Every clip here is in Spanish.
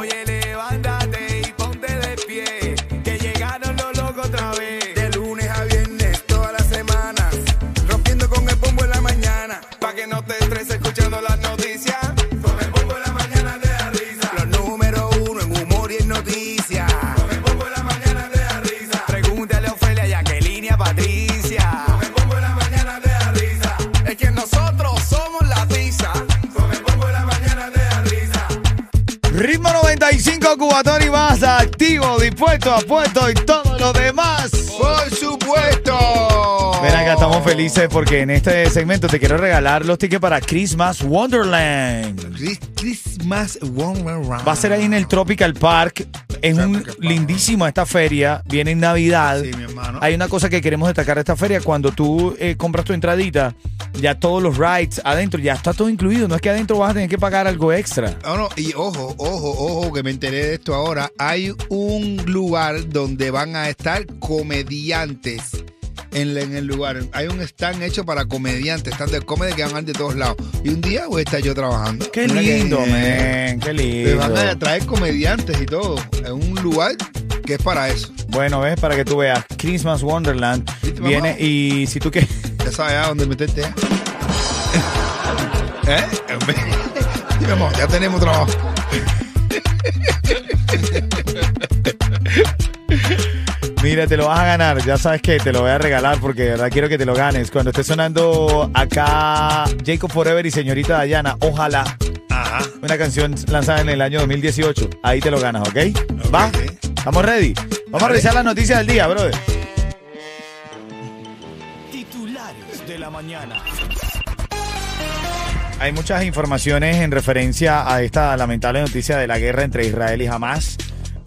Oye, Cubatón y más, activo, dispuesto, apuesto y todo lo demás. Por supuesto. Ven acá, estamos felices porque en este segmento te quiero regalar los tickets para Christmas Wonderland. Chris- Christmas Wonderland. Va a ser ahí en el Tropical Park. Es un lindísimo esta feria. Viene en Navidad. Sí, mi hermano. Hay una cosa que queremos destacar de esta feria. Cuando tú eh, compras tu entradita, ya todos los rides adentro, ya está todo incluido. No es que adentro vas a tener que pagar algo extra. No, no, y ojo, ojo, ojo, que me enteré de esto ahora. Hay un lugar donde van a estar comediantes en, el lugar. Hay un stand hecho para comediantes, stand de comedy que van de todos lados. Y un día voy a estar yo trabajando. Qué Mira que- lindo, men. Qué Me van a lindo. traer comediantes y todo. En un lugar que es para eso. Bueno, ves, para que tú veas. Christmas Wonderland ¿Viste, viene y si tú quieres. Ya sabes a dónde meterte. ¿eh? ¿Eh? Ya tenemos trabajo. Mira, te lo vas a ganar. Ya sabes que te lo voy a regalar porque de verdad quiero que te lo ganes. Cuando esté sonando acá Jacob Forever y señorita Dayana, ojalá. Ajá. Una canción lanzada en el año 2018. Ahí te lo ganas, ¿ok? ¿Va? ¿Estamos ready? Vamos a revisar las noticias del día, brother. Titulares de la mañana. Hay muchas informaciones en referencia a esta lamentable noticia de la guerra entre Israel y Hamas.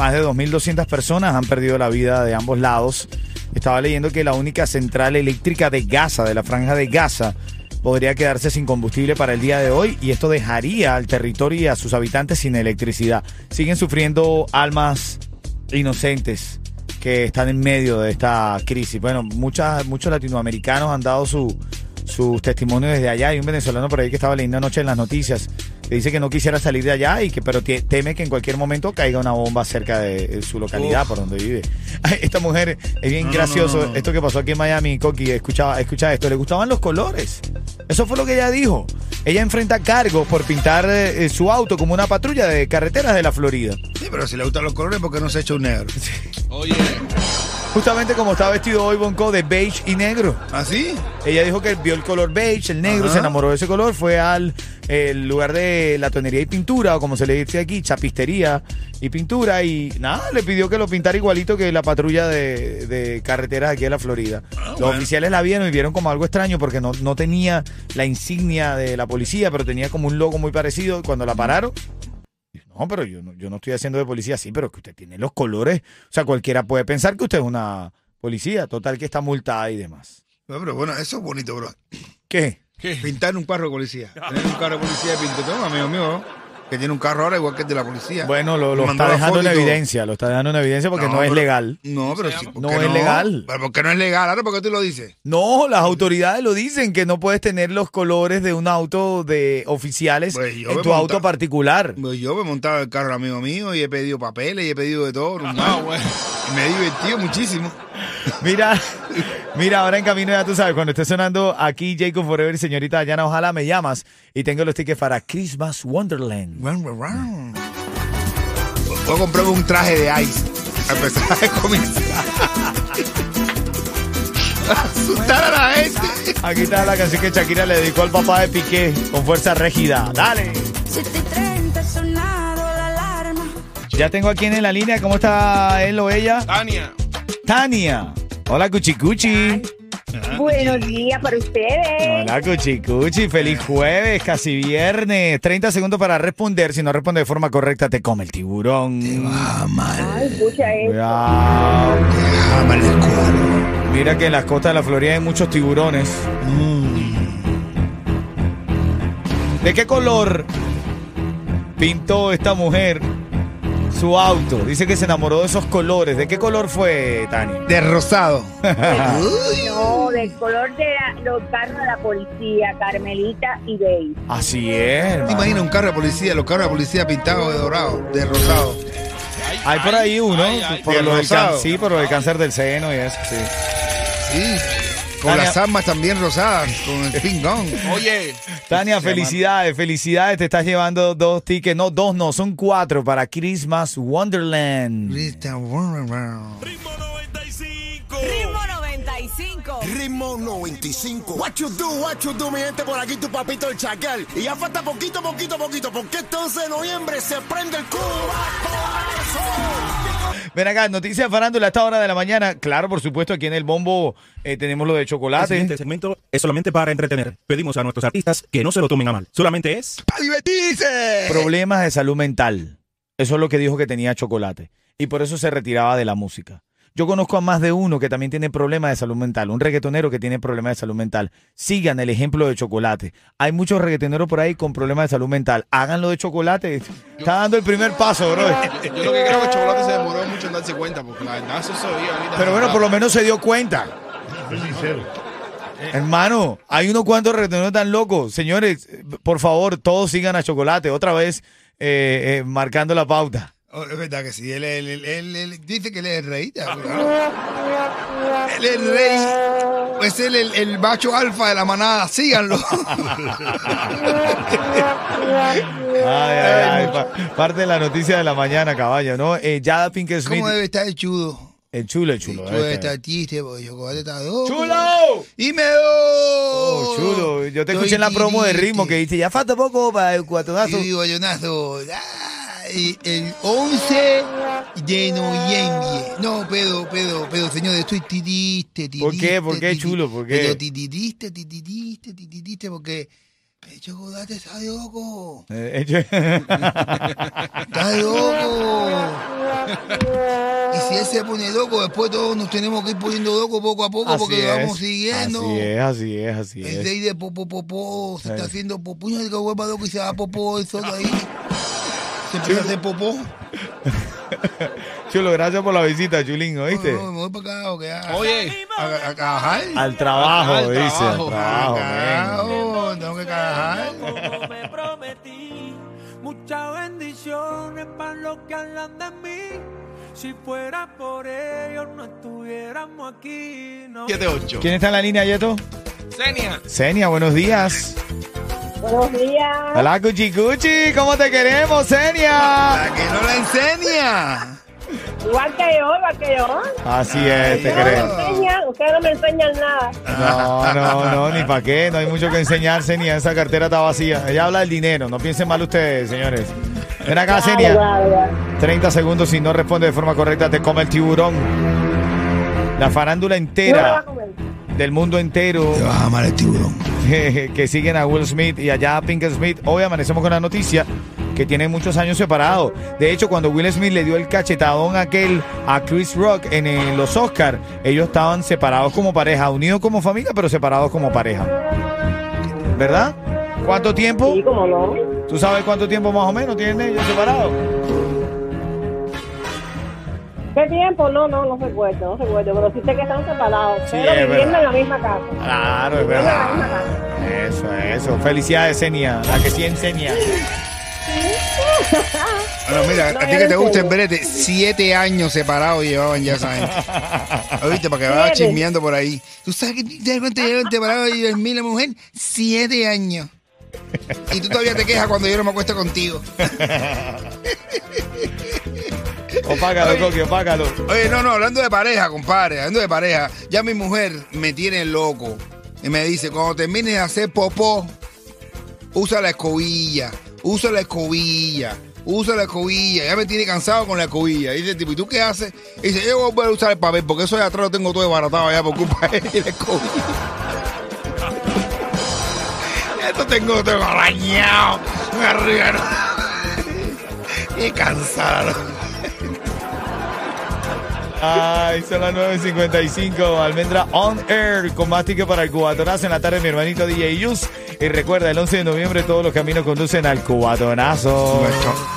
Más de 2.200 personas han perdido la vida de ambos lados. Estaba leyendo que la única central eléctrica de Gaza, de la franja de Gaza, podría quedarse sin combustible para el día de hoy y esto dejaría al territorio y a sus habitantes sin electricidad. Siguen sufriendo almas inocentes que están en medio de esta crisis. Bueno, muchas, muchos latinoamericanos han dado su, sus testimonios desde allá. Hay un venezolano por ahí que estaba leyendo anoche en las noticias que dice que no quisiera salir de allá y que pero teme que en cualquier momento caiga una bomba cerca de eh, su localidad por donde vive. Esta mujer es bien No, gracioso. no, no. Esto que pasó aquí en Miami, Coqui, escuchaba, escucha esto. Le gustaban los colores. Eso fue lo que ella dijo. Ella enfrenta cargos por pintar eh, su auto como una patrulla de carreteras de la Florida. Sí, pero si le gustan los colores, ¿por qué no se echa un negro? Justamente como estaba vestido hoy Bonco de beige y negro. ¿Así? Ella dijo que vio el color beige, el negro, Ajá. se enamoró de ese color, fue al eh, lugar de la tonería y pintura, o como se le dice aquí, chapistería y pintura, y nada, le pidió que lo pintara igualito que la patrulla de, de carreteras aquí de la Florida. Los Ah, bueno. oficiales la vieron y vieron como algo extraño porque no, no tenía la insignia de la policía, pero tenía como un logo muy parecido. Cuando la pararon, no, pero yo no, yo no estoy haciendo de policía así, pero que usted tiene los colores. O sea, cualquiera puede pensar que usted es una policía, total que está multada y demás. No, pero bueno, eso es bonito, bro. ¿Qué? Pintar un carro de policía. Tener un carro de policía de pinto. Tengo un amigo mío que tiene un carro ahora igual que el de la policía. Bueno, lo, está la dejando en evidencia, lo está dejando en evidencia porque no, es pero- legal. No, pero sí. ¿por No es legal. Pero ¿por qué no es legal? Ahora, ¿por qué tú lo dices? No, las autoridades lo dicen que no puedes tener los colores de un auto de oficiales Pues en tu auto monta- particular. Pues yo me he montado el carro amigo mío y he pedido papeles y he pedido de todo. normal. Y me he divertido muchísimo. Mira, mira, ahora en camino ya tú sabes, cuando esté sonando aquí Jacob Forever y señorita Dayana, ojalá me llamas y tengo los tickets para Christmas Wonderland. Run, run, run. Voy a comprarme un traje de ice. A empezar a comenzar. A asustar a la gente. Aquí está la canción que Shakira le dedicó al papá de Piqué con fuerza rígida. Dale. 7:30 sonado la alarma. Ya tengo aquí en la línea. ¿Cómo está él o ella? Tania. Tania. Hola, Cuchicuchi. Buenos días para ustedes. Hola, Cuchicuchi. Feliz jueves, casi viernes. 30 segundos para responder. Si no responde de forma correcta, te come el tiburón. Ah, mal. Ay, escucha eso. Cuidado. Ah, mal el cuadro. Mira que en las costas de la Florida hay muchos tiburones. ¿De qué color pintó esta mujer su auto? Dice que se enamoró de esos colores. ¿De qué color fue, Tani? De rosado. No, del color de la- los carros de la policía, Carmelita y Bey. Así es. ¿Te hermano. imaginas un carro de policía? Los carros de policía pintados de dorado, de rosado. Hay por ahí uno, ay, ay. por De lo del rosado. sí, por lo del cáncer del seno y eso, sí. Sí. Con Tania- las armas también rosadas, con el pingón. Oye. Tania, felicidades, felicidades. Te estás llevando dos tickets, no, dos no, son cuatro para Christmas Wonderland. Ritmo 95. Ritmo 95. Ritmo 95. What you do, what you do, mi gente, por aquí tu papito el chacal. Y ya falta poquito, poquito, poquito, porque este 11 de noviembre se prende el cubazo. Ven acá, noticias de farándula a esta hora de la mañana. Claro, por supuesto, aquí en el bombo eh, tenemos lo de El chocolate. siguiente segmento es solamente para entretener. Pedimos a nuestros artistas que no se lo tomen a mal. Solamente es ¡A divertirse! Problemas de salud mental. Eso es lo que dijo que tenía chocolate. Y por eso se retiraba de la música. Yo conozco a más de uno que también tiene problemas de salud mental. Un reggaetonero que tiene problemas de salud mental. Sigan el ejemplo de chocolate. Hay muchos reggaetoneros por ahí con problemas de salud mental. Háganlo de chocolate. Está dando el primer paso, bro. Yo lo que creo que chocolate se demoró mucho en darse cuenta, porque la verdad se ahorita. Pero bueno, por lo menos se dio cuenta. Hermano, hay unos cuantos reggaetoneros tan locos. Señores, por favor, todos sigan a Chocolate. Otra vez eh, eh, marcando la pauta. Oh, es verdad que sí, él, él- él- él- él dice que él es el rey. ya. Él es el rey. Es él el, el macho alfa de la manada, síganlo. Ay, ay, ay, pa- parte de la noticia de la mañana, caballo, ¿no? Eh, Jada Pinkett Smith. ¿Cómo debe estar el chudo? El chulo, el chulo. El este. estar triste porque chocolate está loco. ¡Chulo! ¡Y me do! Oh, chulo. Yo te Estoy escuché en la promo de ritmo que dice, ya falta poco para el cuatonazo. Y digo, ay, el 11 de noviembre. No, pero, pero, pero, señor, estoy triste, triste. ¿Por qué? ¿Por qué, chulo? ¿Por qué? Pero triste, triste, triste, porque el chocolate está loco. Eh, eh, Está loco. Y si él se pone loco, después todos nos tenemos que ir poniendo locos poco a poco porque así lo vamos siguiendo. Así es, así es, así El es. rey de popó, popó, se está Sí. haciendo popó. El que vuelva loco y se da popó el solo ahí. Se empieza a hacer popó. Chulo, gracias por la visita, Chulín, ¿oíste? No, no, me voy para acá o qué. A, Oye, a, a trabajar. Al trabajo, Al dice. trabajo. Al trabajo. Carajo, tengo que trabajar. como me prometí. Muchas bendiciones para los que hablan de mí. Si fuera por ellos, no estuviéramos aquí. No. 7-8. ¿Quién está en la línea, Yeto? Senia. Senia, buenos días. Buenos días. Hola, Cuchi Cuchi, ¿cómo te queremos, Senia? ¿Para que no la enseña? Igual que yo, igual que yo. Así es, te no queremos. enseñan, ustedes no me enseñan nada. No, no, no, ni para qué, no hay mucho que enseñar, Senia, esa cartera está vacía. Ella habla del dinero, no piensen mal ustedes, señores. Ven acá, Senia. Claro, claro. 30 segundos, si no responde de forma correcta, te come el tiburón. La farándula No me va a entera, comer. Del mundo entero, Te vas a amar el tiburón. que siguen a Will Smith y allá a Pinkett Smith. Hoy amanecemos con la noticia que tienen muchos años separados. De hecho, cuando Will Smith le dio el cachetadón aquel a Chris Rock en eh, los Oscars, ellos estaban separados como pareja, unidos como familia, pero separados como pareja. ¿Verdad? ¿Cuánto tiempo? Sí, como no. ¿Tú sabes cuánto tiempo más o menos tienen ellos separados? ¿Qué tiempo? No, no, no recuerdo, no recuerdo. Pero sí sé que están separados. Sí, pero es viviendo verdad. en la misma casa. Claro, es Viviendo en la verdad. misma casa. Eso, eso. Felicidades, Senia. La que sí enseña. Bueno, mira, No, a ti que te gusta brete, siete años separados llevaban ya esa gente. Oíste, para que vayas chismeando por ahí. ¿Tú sabes que te cuenta llevan separados y mí la mujer? Siete años. Y tú todavía te quejas cuando yo no me acuesto contigo. Opácalo. Coqui, opácalo. Oye, no, no, hablando de pareja, compadre, hablando de pareja, ya mi mujer me tiene loco y me dice, cuando termines de hacer popó, usa la escobilla, usa la escobilla, usa la escobilla. Ya me tiene cansado con la escobilla. Y dice, tipo, ¿y tú qué haces? Y dice, yo voy a volver a usar el papel porque eso de atrás lo tengo todo desbaratado ya por culpa de la escobilla. Esto tengo todo arañado, arriba, ¿no? Y cansado. Ay, son las 9.55. Almendra on air con más ticket para el cubatonazo en la tarde, mi hermanito DJ Yus. Y recuerda, el 11 de noviembre todos los caminos conducen al cubatonazo. Nuestro-